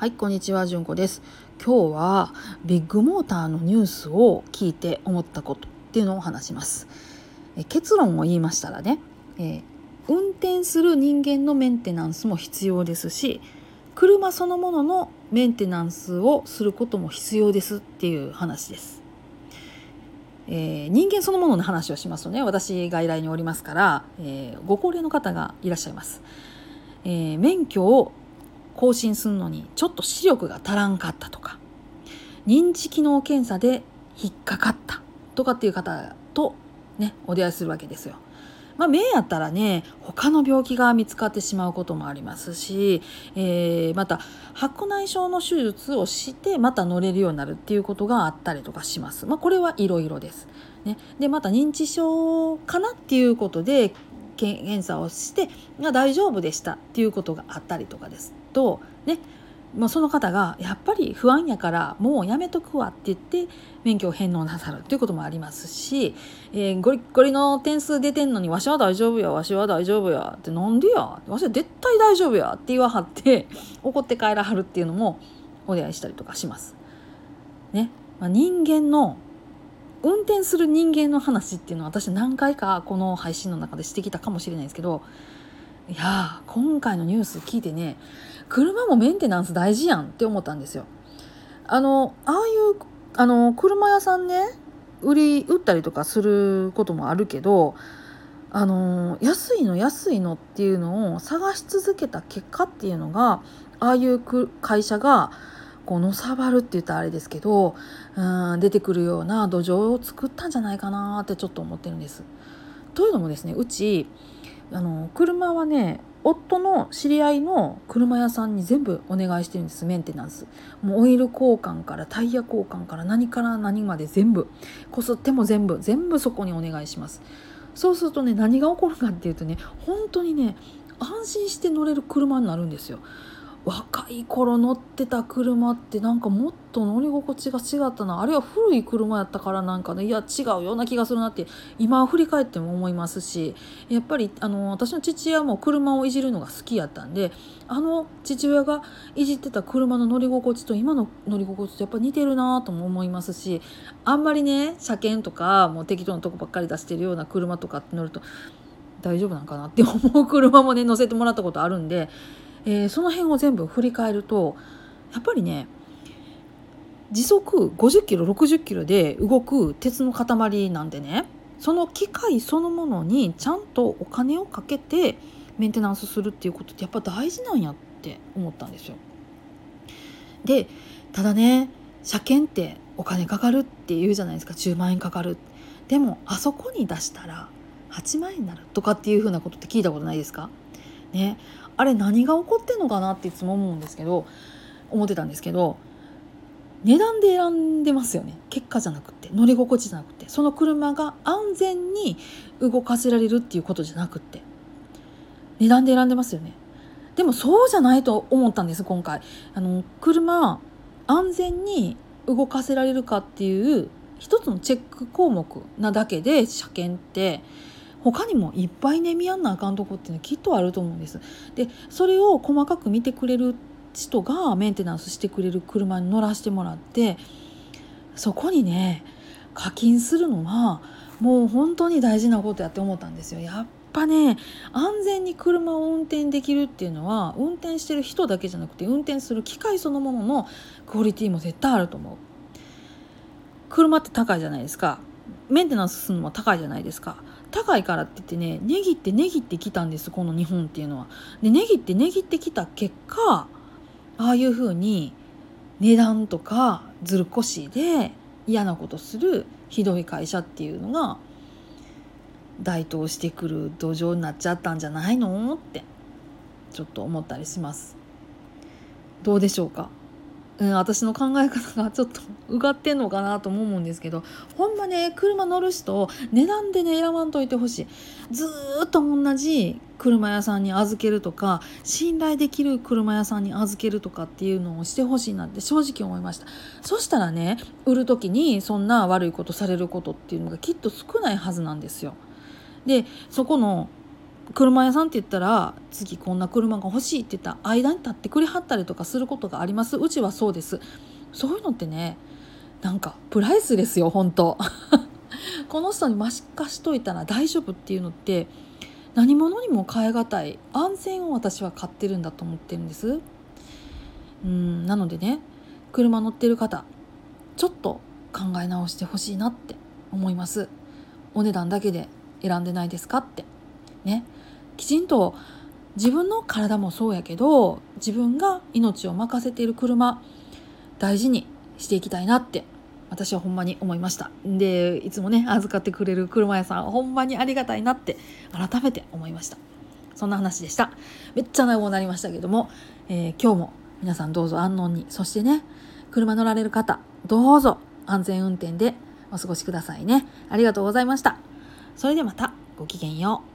はい、こんにちは、じゅんこです。今日はビッグモーターのニュースを聞いて思ったことっていうのを話します。え結論を言いましたらね、えー運転する人間のメンテナンスも必要ですし、車そのもののメンテナンスをすることも必要ですっていう話です。えー人間そのものの話をしますとね私外来におりますから、えーご高齢の方がいらっしゃいます、え免許を更新するのにちょっと視力が足らんかったとか認知機能検査で引っかかったとかっていう方とねお出会いするわけですよ。まあ、目やったらね他の病気が見つかってしまうこともありますし、えーまた白内障の手術をしてまた乗れるようになるっていうことがあったりとかします。まあ、これはいろいろです。ね、でまた認知症かなっていうことで検査をしてが大丈夫でしたっていうことがあったりとかですとねまあ、その方がやっぱり不安やからもうやめとくわって言って免許を返納なさるということもありますし、えーゴリゴリの点数出てんのに「わしは大丈夫やわしは大丈夫や」って「なんでやわしは絶対大丈夫や」って言わはって 怒って帰らはるっていうのもお出会いしたりとかします。ねまあ、人間の運転する人間の話っていうのは私何回かこの配信の中でしてきたかもしれないですけどいやー今回のニュース聞いてね車もメンテナンス大事やんって思ったんですよ。あのああいうあの車屋さんね売り売ったりとかすることもあるけどあの安いの安いのっていうのを探し続けた結果っていうのがああいう会社がこうのさばるって言ったらあれですけどうん出てくるような土壌を作ったんじゃないかなってちょっと思ってるんです。というのもですねうちあの車はね夫の知り合いの車屋さんに全部お願いしてるんです。メンテナンス。もうオイル交換からタイヤ交換から何から何まで全部。こすっても全部。全部そこにお願いします。そうするとね何が起こるかっていうとね本当にね安心して乗れる車になるんですよ。若い頃乗ってた車ってなんかもっと乗り心地が違ったな。あるいは古い車やったからなんかねいや違うような気がするなって今振り返っても思いますしやっぱりあの私の父親も車をいじるのが好きやったんであの父親がいじってた車の乗り心地と今の乗り心地とやっぱ似てるなとも思いますしあんまりね車検とかもう適当なとこばっかり出してるような車とかって乗ると大丈夫なんかなって思う車もね乗せてもらったことあるんで、えーその辺を全部振り返るとやっぱりね時速50キロ60キロで動く鉄の塊なんでねその機械そのものにちゃんとお金をかけてメンテナンスするっていうことってやっぱ大事なんやって思ったんですよ。でただね車検ってお金かかるって言うじゃないですか。10万円かかる。でもあそこに出したら8万円になるとかっていうふうなことって聞いたことないですか？ね。あれ何が起こってんのかなっていつも思うんですけど思ってたんですけど値段で選んでますよね。結果じゃなくて乗り心地じゃなくて。その車が安全に動かせられるっていうことじゃなくって。値段で選んでますよね。でもそうじゃないと思ったんです今回。あの車安全に動かせられるかっていう一つのチェック項目なだけで車検って他にもいっぱいね見やんなあかんとこっていうのはきっとあると思うんです。でそれを細かく見てくれる人がメンテナンスしてくれる車に乗らせてもらってそこにね課金するのはもう本当に大事なことやって思ったんですよ。やっぱね安全に車を運転できるっていうのは運転してる人だけじゃなくて運転する機械そのもののクオリティも絶対あると思う。車って高いじゃないですかメンテナンスするのも高いじゃないですか高いからって言ってね値切って値切ってきたんですこの日本っていうのは。で値切って値切ってきた結果ああいうふうに値段とかずる腰で嫌なことするひどい会社っていうのが台頭してくる土壌になっちゃったんじゃないのってちょっと思ったりします。どうでしょうか？うん、私の考え方がちょっとうがってんのかなと思うんですけどほんまね車乗る人値段でね選ばんといてほしい。ずっと同じ車屋さんに預けるとか信頼できる車屋さんに預けるとかっていうのをしてほしいなって正直思いました。そしたらね売る時にそんな悪いことされることっていうのがきっと少ないはずなんですよ。でそこの車屋さんって言ったら次こんな車が欲しいって言った間に立ってくれはったりとかすることがあります。うちはそうです。そういうのってねなんかプライスですよ本当。この人に増し貸しといたら大丈夫っていうのって何者にも代え難い安全を私は買ってるんだと思ってるんです。うんなのでね車乗ってる方ちょっと考え直してほしいなって思います。お値段だけで選んでないですかって。ね。きちんと自分の体もそうやけど自分が命を任せている車大事にしていきたいなって私はほんまに思いました。でいつもね預かってくれる車屋さんほんまにありがたいなって改めて思いました。そんな話でした。めっちゃ長くなりましたけども、えー、今日も皆さんどうぞ安穏にそしてね車乗られる方どうぞ安全運転でお過ごしくださいね。ありがとうございました。それではまたごきげんよう。